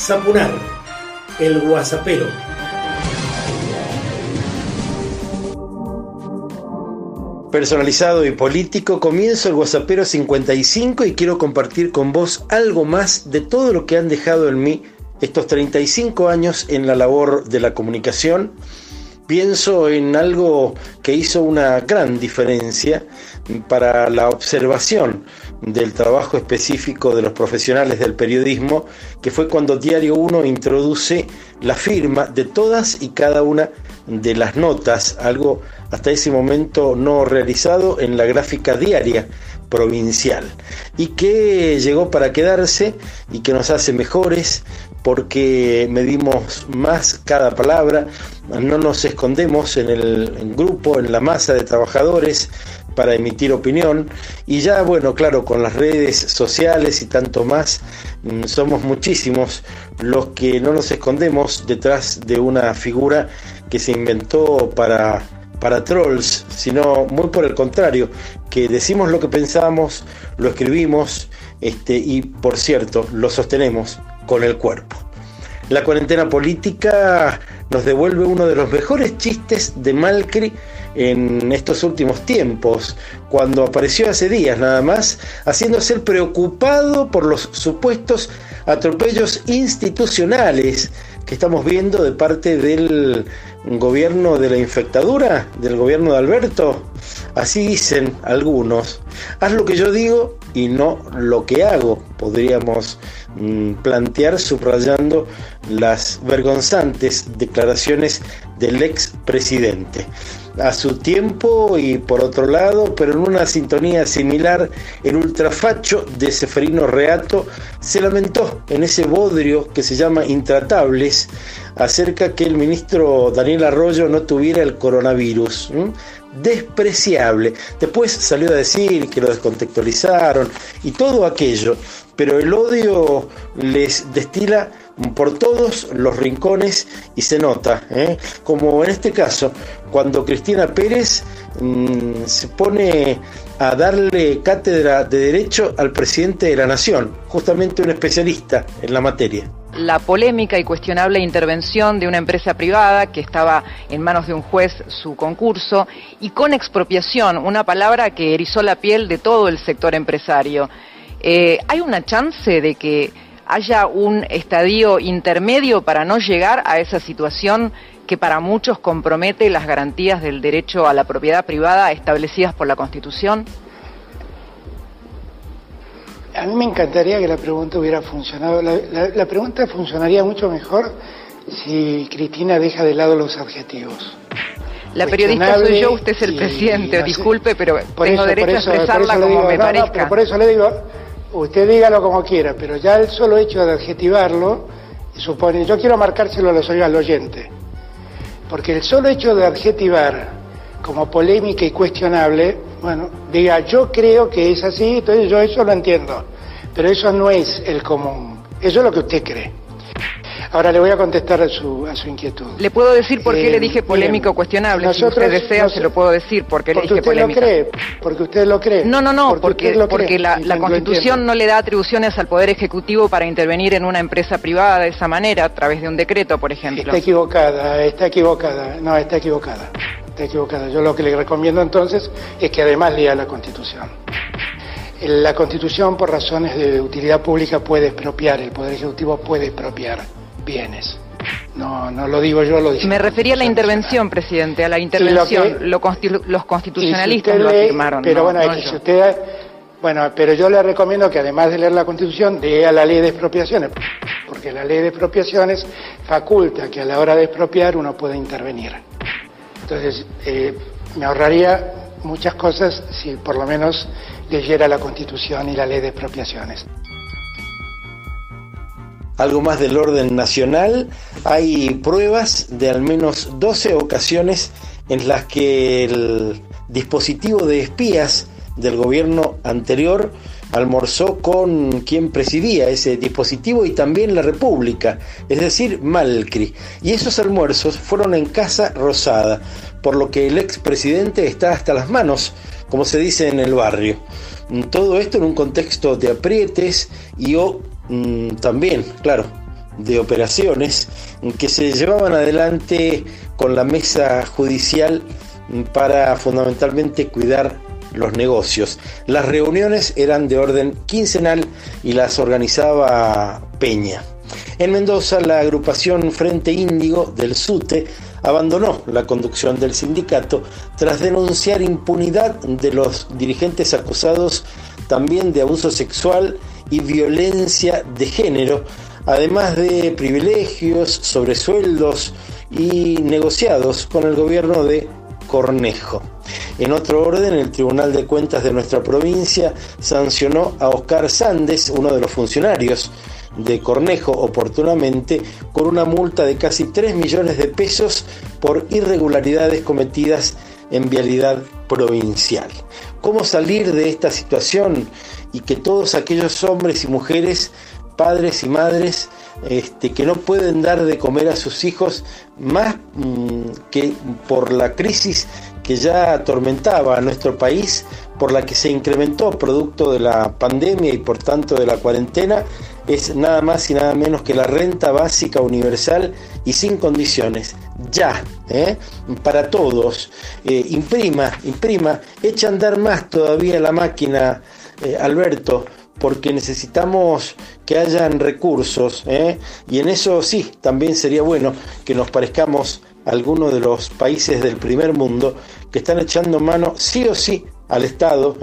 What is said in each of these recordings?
Zapunar, el guasapero. Personalizado y político, comienzo el Guasapero 55 y quiero compartir con vos algo más de todo lo que han dejado en mí estos 35 años en la labor de la comunicación. Pienso en algo que hizo una gran diferencia para la observación del trabajo específico de los profesionales del periodismo, que fue cuando Diario 1 introduce la firma de todas y cada una de las notas, algo hasta ese momento no realizado en la gráfica diaria provincial. Y que llegó para quedarse y que nos hace mejores porque medimos más cada palabra, no nos escondemos en el grupo, en la masa de trabajadores para emitir opinión. Y ya bueno, claro, con las redes sociales y tanto más, mm, somos muchísimos los que no nos escondemos detrás de una figura que se inventó para para trolls, sino muy por el contrario, que decimos lo que pensamos, lo escribimos este, y por cierto, lo sostenemos con el cuerpo. La cuarentena política nos devuelve uno de los mejores chistes de Malcri en estos últimos tiempos, cuando apareció hace días nada más, haciéndose el preocupado por los supuestos atropellos institucionales que estamos viendo de parte del gobierno de la infectadura, del gobierno de Alberto. Así dicen algunos. Haz lo que yo digo y no lo que hago, podríamos mm, plantear subrayando las vergonzantes declaraciones del ex presidente a su tiempo y por otro lado, pero en una sintonía similar, el ultrafacho de Seferino Reato se lamentó en ese bodrio que se llama Intratables acerca que el ministro Daniel Arroyo no tuviera el coronavirus. Despreciable. Después salió a decir que lo descontextualizaron y todo aquello, pero el odio les destila por todos los rincones y se nota, ¿eh? como en este caso, cuando Cristina Pérez mm, se pone a darle cátedra de derecho al presidente de la Nación, justamente un especialista en la materia. La polémica y cuestionable intervención de una empresa privada que estaba en manos de un juez su concurso y con expropiación, una palabra que erizó la piel de todo el sector empresario. Eh, ¿Hay una chance de que haya un estadio intermedio para no llegar a esa situación que para muchos compromete las garantías del derecho a la propiedad privada establecidas por la Constitución? A mí me encantaría que la pregunta hubiera funcionado. La, pregunta funcionaría mucho mejor si Cristina deja de lado los adjetivos. La periodista soy yo, usted es el presidente, disculpe, pero tengo derecho a expresarla como me parezca. por eso le digo, usted dígalo como quiera, pero ya el solo hecho de adjetivarlo supone, yo quiero marcárselo al oyente, porque el solo hecho de adjetivar como polémica y cuestionable, bueno, diga, yo creo que es así, entonces yo eso lo entiendo, pero eso no es el común, eso es lo que usted cree. Ahora le voy a contestar a su, a su inquietud. Le puedo decir por qué le dije polémico cuestionable. si usted desea, se lo puedo decir por qué le dije usted Lo cree, porque usted lo cree. No, no, no, porque, porque la, Constitución no le da atribuciones al Poder Ejecutivo para intervenir en una empresa privada de esa manera, a través de un decreto, por ejemplo. Está equivocada, está equivocada. No, está equivocada. Está equivocada. Yo lo que le recomiendo entonces es que además lea la Constitución. La Constitución, por razones de utilidad pública, puede expropiar, el Poder Ejecutivo puede expropiar bienes. No, no lo digo yo, lo dice. Me refería a la intervención, presidente, a la intervención. los constitucionalistas lo afirmaron. Pero bueno, si usted, bueno, pero yo le recomiendo que además de leer la Constitución, lea la ley de expropiaciones, porque la ley de expropiaciones faculta que a la hora de expropiar uno pueda intervenir. Entonces, eh, me ahorraría muchas cosas si por lo menos leyera la Constitución y la ley de expropiaciones algo más del orden nacional, hay pruebas de al menos 12 ocasiones en las que el dispositivo de espías del gobierno anterior almorzó con quien presidía ese dispositivo y también la República, es decir, Malcri. Y esos almuerzos fueron en Casa Rosada, por lo que el expresidente está hasta las manos, como se dice en el barrio. Todo esto en un contexto de aprietes y o Mm, también, claro, de operaciones que se llevaban adelante con la mesa judicial para fundamentalmente cuidar los negocios. Las reuniones eran de orden quincenal y las organizaba Peña. En Mendoza, la agrupación Frente Índigo del SUTE abandonó la conducción del sindicato tras denunciar impunidad de los dirigentes acusados también de abuso sexual y violencia de género, además de privilegios, sobresueldos y negociados con el gobierno de Cornejo. En otro orden, el Tribunal de Cuentas de nuestra provincia sancionó a Oscar Sandes, uno de los funcionarios de Cornejo oportunamente con una multa de casi 3 millones de pesos por irregularidades cometidas en vialidad provincial. ¿Cómo salir de esta situación y que todos aquellos hombres y mujeres, padres y madres, este, que no pueden dar de comer a sus hijos más mm, que por la crisis que ya atormentaba a nuestro país, por la que se incrementó producto de la pandemia y por tanto de la cuarentena, es nada más y nada menos que la renta básica universal y sin condiciones. Ya, ¿eh? para todos. Eh, imprima, imprima, echa a andar más todavía la máquina, eh, Alberto, porque necesitamos que hayan recursos. Y en eso sí, también sería bueno que nos parezcamos a algunos de los países del primer mundo que están echando mano sí o sí al Estado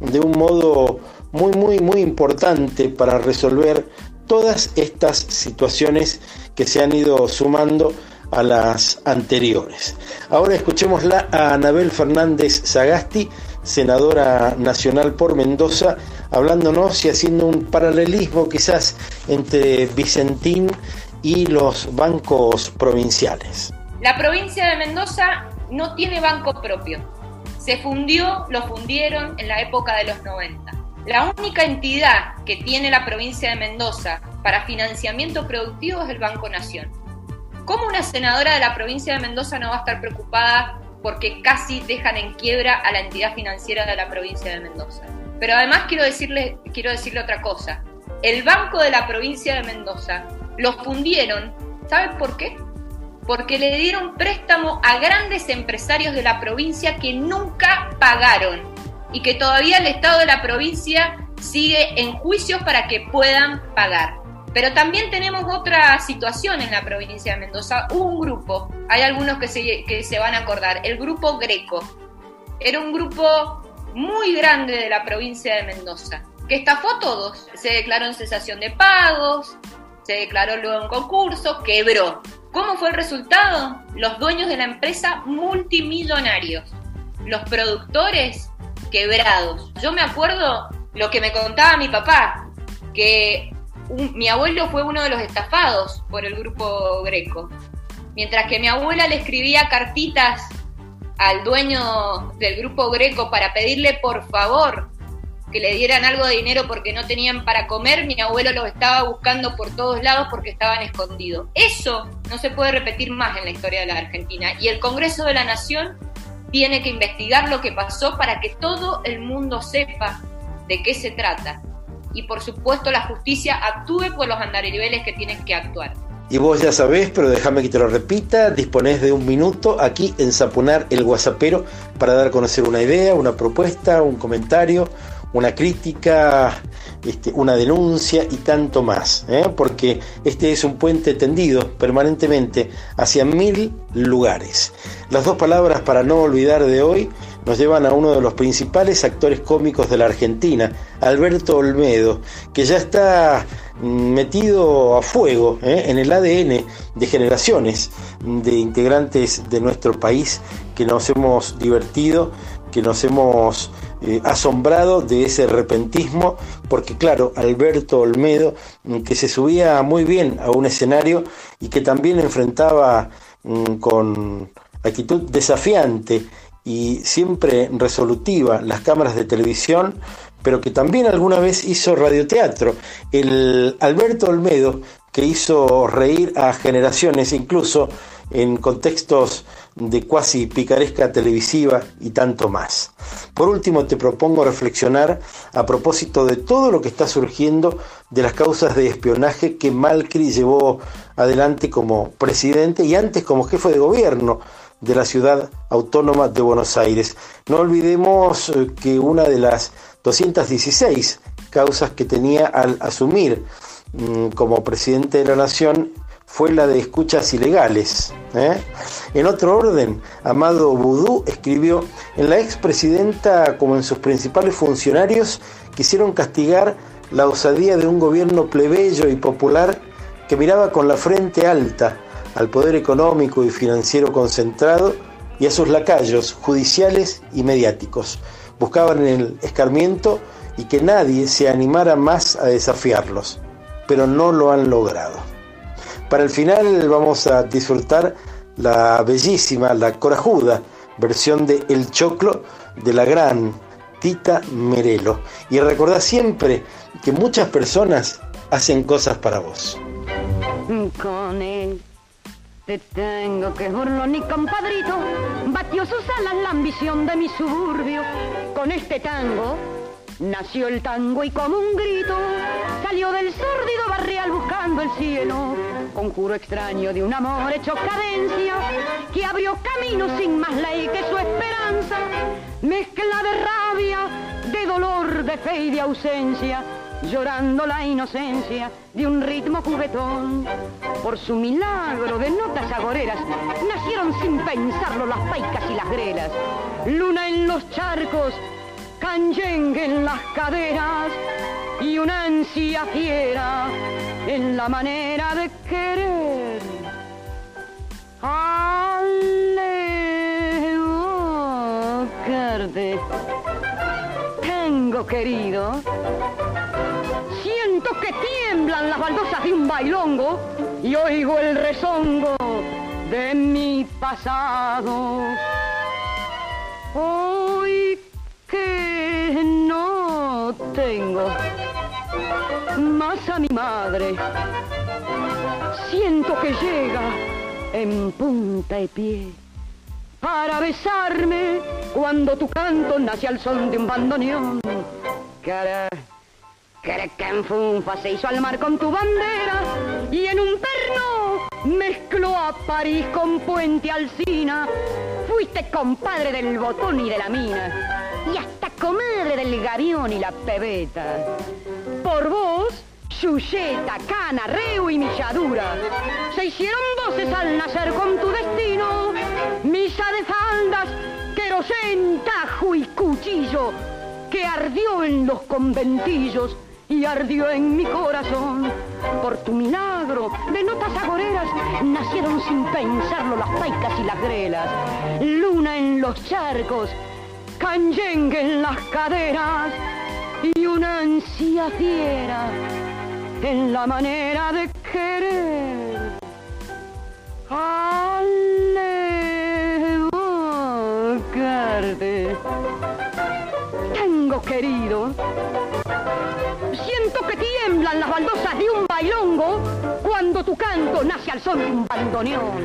de un modo muy, muy, muy importante para resolver todas estas situaciones que se han ido sumando a las anteriores. Ahora escuchémosla a Anabel Fernández Sagasti, senadora nacional por Mendoza, hablándonos y haciendo un paralelismo quizás entre Vicentín y los bancos provinciales. La provincia de Mendoza no tiene banco propio. Se fundió, lo fundieron en la época de los 90. La única entidad que tiene la provincia de Mendoza para financiamiento productivo es el Banco Nación. ¿Cómo una senadora de la provincia de Mendoza no va a estar preocupada porque casi dejan en quiebra a la entidad financiera de la provincia de Mendoza? Pero además quiero decirle, quiero decirle otra cosa. El Banco de la provincia de Mendoza lo fundieron, ¿sabes por qué? Porque le dieron préstamo a grandes empresarios de la provincia que nunca pagaron y que todavía el Estado de la provincia sigue en juicios para que puedan pagar. Pero también tenemos otra situación en la provincia de Mendoza. Un grupo, hay algunos que se, que se van a acordar, el grupo Greco. Era un grupo muy grande de la provincia de Mendoza, que estafó a todos. Se declaró en cesación de pagos, se declaró luego en concurso, quebró. ¿Cómo fue el resultado? Los dueños de la empresa multimillonarios. Los productores quebrados. Yo me acuerdo lo que me contaba mi papá, que mi abuelo fue uno de los estafados por el grupo Greco. Mientras que mi abuela le escribía cartitas al dueño del grupo Greco para pedirle por favor que le dieran algo de dinero porque no tenían para comer, mi abuelo los estaba buscando por todos lados porque estaban escondidos. Eso no se puede repetir más en la historia de la Argentina. Y el Congreso de la Nación tiene que investigar lo que pasó para que todo el mundo sepa de qué se trata. Y por supuesto la justicia actúe por los andariveles que tienen que actuar. Y vos ya sabés, pero déjame que te lo repita, disponés de un minuto aquí en Zapunar el Guasapero para dar a conocer una idea, una propuesta, un comentario, una crítica, este, una denuncia y tanto más, ¿eh? porque este es un puente tendido permanentemente hacia mil lugares. Las dos palabras para no olvidar de hoy nos llevan a uno de los principales actores cómicos de la Argentina, Alberto Olmedo, que ya está metido a fuego ¿eh? en el ADN de generaciones de integrantes de nuestro país que nos hemos divertido, que nos hemos eh, asombrado de ese repentismo, porque claro, Alberto Olmedo, mm, que se subía muy bien a un escenario y que también enfrentaba mm, con actitud desafiante y siempre resolutiva las cámaras de televisión, pero que también alguna vez hizo radioteatro. El Alberto Olmedo, que hizo reír a generaciones, incluso en contextos de cuasi picaresca televisiva y tanto más. Por último, te propongo reflexionar a propósito de todo lo que está surgiendo de las causas de espionaje que Malcri llevó adelante como presidente y antes como jefe de gobierno de la ciudad autónoma de Buenos Aires. No olvidemos eh, que una de las 216 causas que tenía al asumir mm, como presidente de la nación fue la de escuchas ilegales. ¿eh? En otro orden, Amado Boudou escribió, en la expresidenta como en sus principales funcionarios quisieron castigar la osadía de un gobierno plebeyo y popular que miraba con la frente alta al poder económico y financiero concentrado y a sus lacayos judiciales y mediáticos. Buscaban el escarmiento y que nadie se animara más a desafiarlos, pero no lo han logrado. Para el final vamos a disfrutar la bellísima, la corajuda versión de El Choclo de la gran Tita Merelo. Y recordá siempre que muchas personas hacen cosas para vos. Con él te tengo que burlo, y compadrito, batió sus alas la ambición de mi suburbio. Con este tango nació el tango y como un grito salió del sórdido barrial buscando el cielo. Conjuro extraño de un amor hecho cadencia que abrió camino sin más ley que su esperanza, mezcla de rabia, de dolor, de fe y de ausencia, llorando la inocencia de un ritmo juguetón. Por su milagro de notas agoreras nacieron sin pensarlo las paicas y las grelas, luna en los charcos, canyengue en las caderas y una ansia fiera en la manera de querer. Carde, tengo querido, siento que tiemblan las baldosas de un bailongo y oigo el rezongo de mi pasado. Hoy que no tengo más a mi madre. Siento que llega en punta de pie para besarme cuando tu canto nace al son de un bandoneón. Cara, cara funfa se hizo al mar con tu bandera y en un perno mezcló a París con Puente Alcina. Fuiste compadre del botón y de la mina y hasta comadre del gavión y la pebeta. Por vos, Chuyeta, Cana, Reu y Milladura se hicieron voces al nacer con tu destino. Misa de faldas, querosén, tajo y cuchillo que ardió en los conventillos y ardió en mi corazón. Por tu milagro de notas agoreras nacieron sin pensarlo las paicas y las grelas. Luna en los charcos canyengue en las caderas y una ansia fiera en la manera de querer. Alevocarte. Tengo querido. Siento que tiemblan las baldosas de un bailongo cuando tu canto nace al son de un bandoneón.